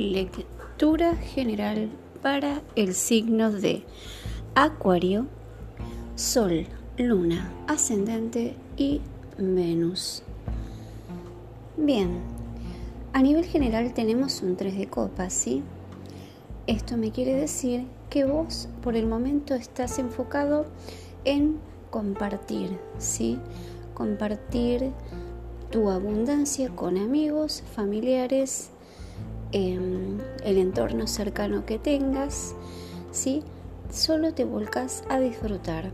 Lectura general para el signo de Acuario, Sol, Luna, Ascendente y Venus. Bien, a nivel general tenemos un 3 de copas, ¿sí? Esto me quiere decir que vos por el momento estás enfocado en compartir, ¿sí? Compartir tu abundancia con amigos, familiares, em, el entorno cercano que tengas, ¿sí? Solo te volcas a disfrutar.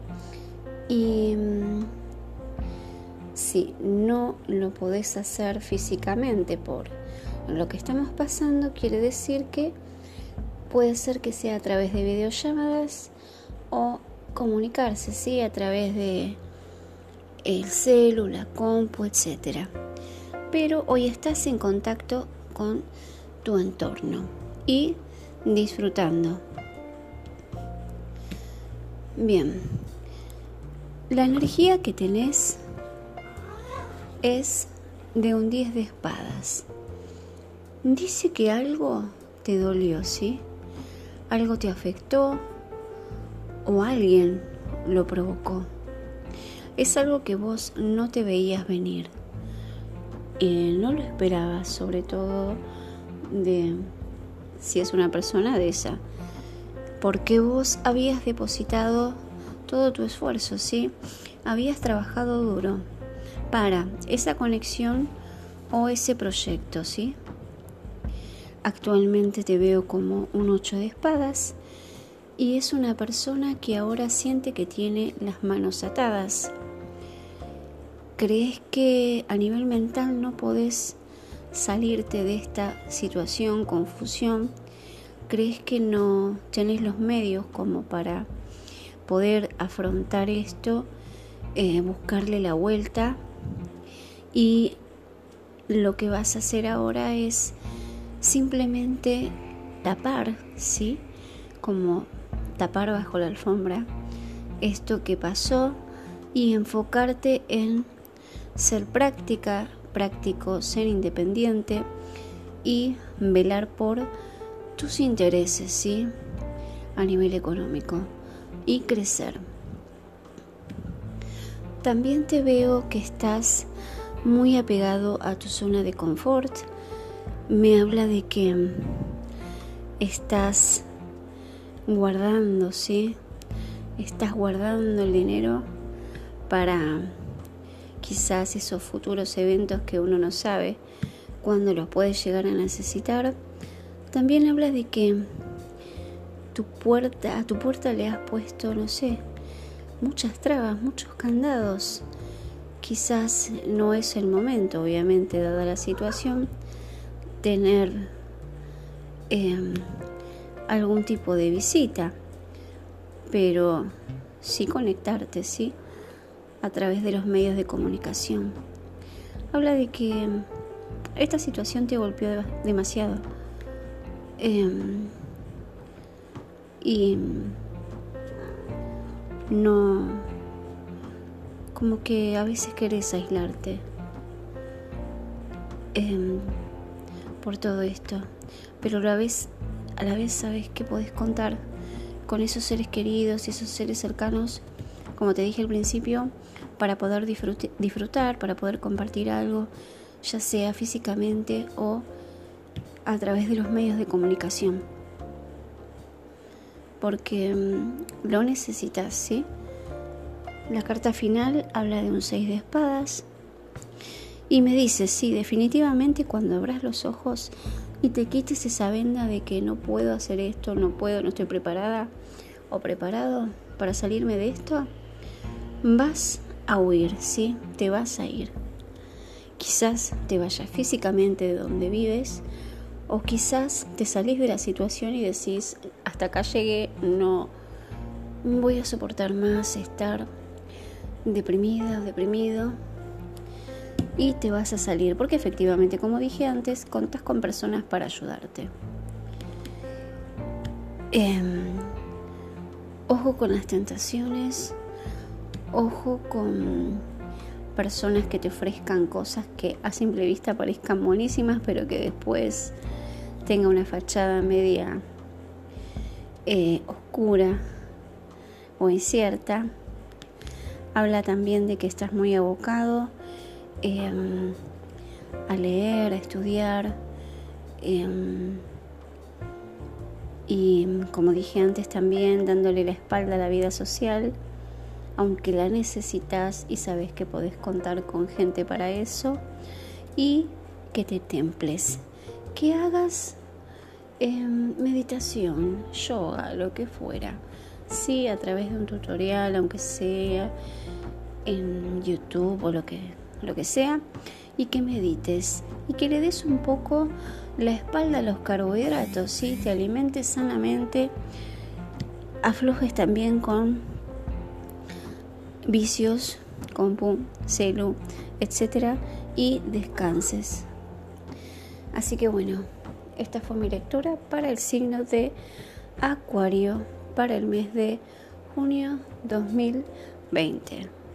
Y em, si no lo podés hacer físicamente por lo que estamos pasando, quiere decir que puede ser que sea a través de videollamadas o comunicarse, ¿sí? A través de el célula, compu, etc. Pero hoy estás en contacto con tu entorno y disfrutando. Bien, la energía que tenés es de un 10 de espadas. Dice que algo te dolió, ¿sí? Algo te afectó o alguien lo provocó es algo que vos no te veías venir. Y no lo esperabas, sobre todo de si es una persona de esa. Porque vos habías depositado todo tu esfuerzo, ¿sí? Habías trabajado duro para esa conexión o ese proyecto, ¿sí? Actualmente te veo como un ocho de espadas y es una persona que ahora siente que tiene las manos atadas ¿Crees que a nivel mental no podés salirte de esta situación, confusión? ¿Crees que no tenés los medios como para poder afrontar esto, eh, buscarle la vuelta? Y lo que vas a hacer ahora es simplemente tapar, ¿sí? Como tapar bajo la alfombra esto que pasó y enfocarte en ser práctica, práctico, ser independiente y velar por tus intereses, ¿sí? A nivel económico y crecer. También te veo que estás muy apegado a tu zona de confort. Me habla de que estás guardando, ¿sí? Estás guardando el dinero para quizás esos futuros eventos que uno no sabe cuándo los puede llegar a necesitar. También hablas de que tu puerta, a tu puerta le has puesto, no sé, muchas trabas, muchos candados. Quizás no es el momento, obviamente, dada la situación, tener em, algún tipo de visita, pero sí conectarte, sí a través de los medios de comunicación. Habla de que esta situación te golpeó demasiado. Em, y no, como que a veces querés aislarte em, por todo esto, pero a la vez, a la vez sabes que podés contar con esos seres queridos y esos seres cercanos como te dije al principio, para poder disfrutar, para poder compartir algo, ya sea físicamente o a través de los medios de comunicación. Porque mm, lo necesitas, ¿sí? La carta final habla de un 6 de espadas y me dice, sí, definitivamente cuando abras los ojos y te quites esa venda de que no puedo hacer esto, no puedo, no estoy preparada o preparado para salirme de esto, vas a huir, ¿sí? Te vas a ir. Quizás te vayas físicamente de donde vives o quizás te salís de la situación y decís, hasta acá llegué, no voy a soportar más estar deprimida o deprimido y te vas a salir porque efectivamente, como dije antes, contas con personas para ayudarte. Em, ojo con las tentaciones Ojo con personas que te ofrezcan cosas que a simple vista parezcan buenísimas, pero que después tenga una fachada media eh, oscura o incierta. Habla también de que estás muy abocado em, a leer, a estudiar. Em, y como dije antes también, dándole la espalda a la vida social, aunque la necesitas y sabes que podés contar con gente para eso. Y que te temples, que hagas em, meditación, yoga, lo que fuera. Sí, a través de un tutorial, aunque sea en YouTube o lo que, lo que sea, y que medites y que le des un poco la espalda a los carbohidratos, ¿sí? te alimentes sanamente, aflojes también con vicios, con celu, etcétera, y descanses. Así que bueno, esta fue mi lectura para el signo de Acuario para el mes de junio 2020.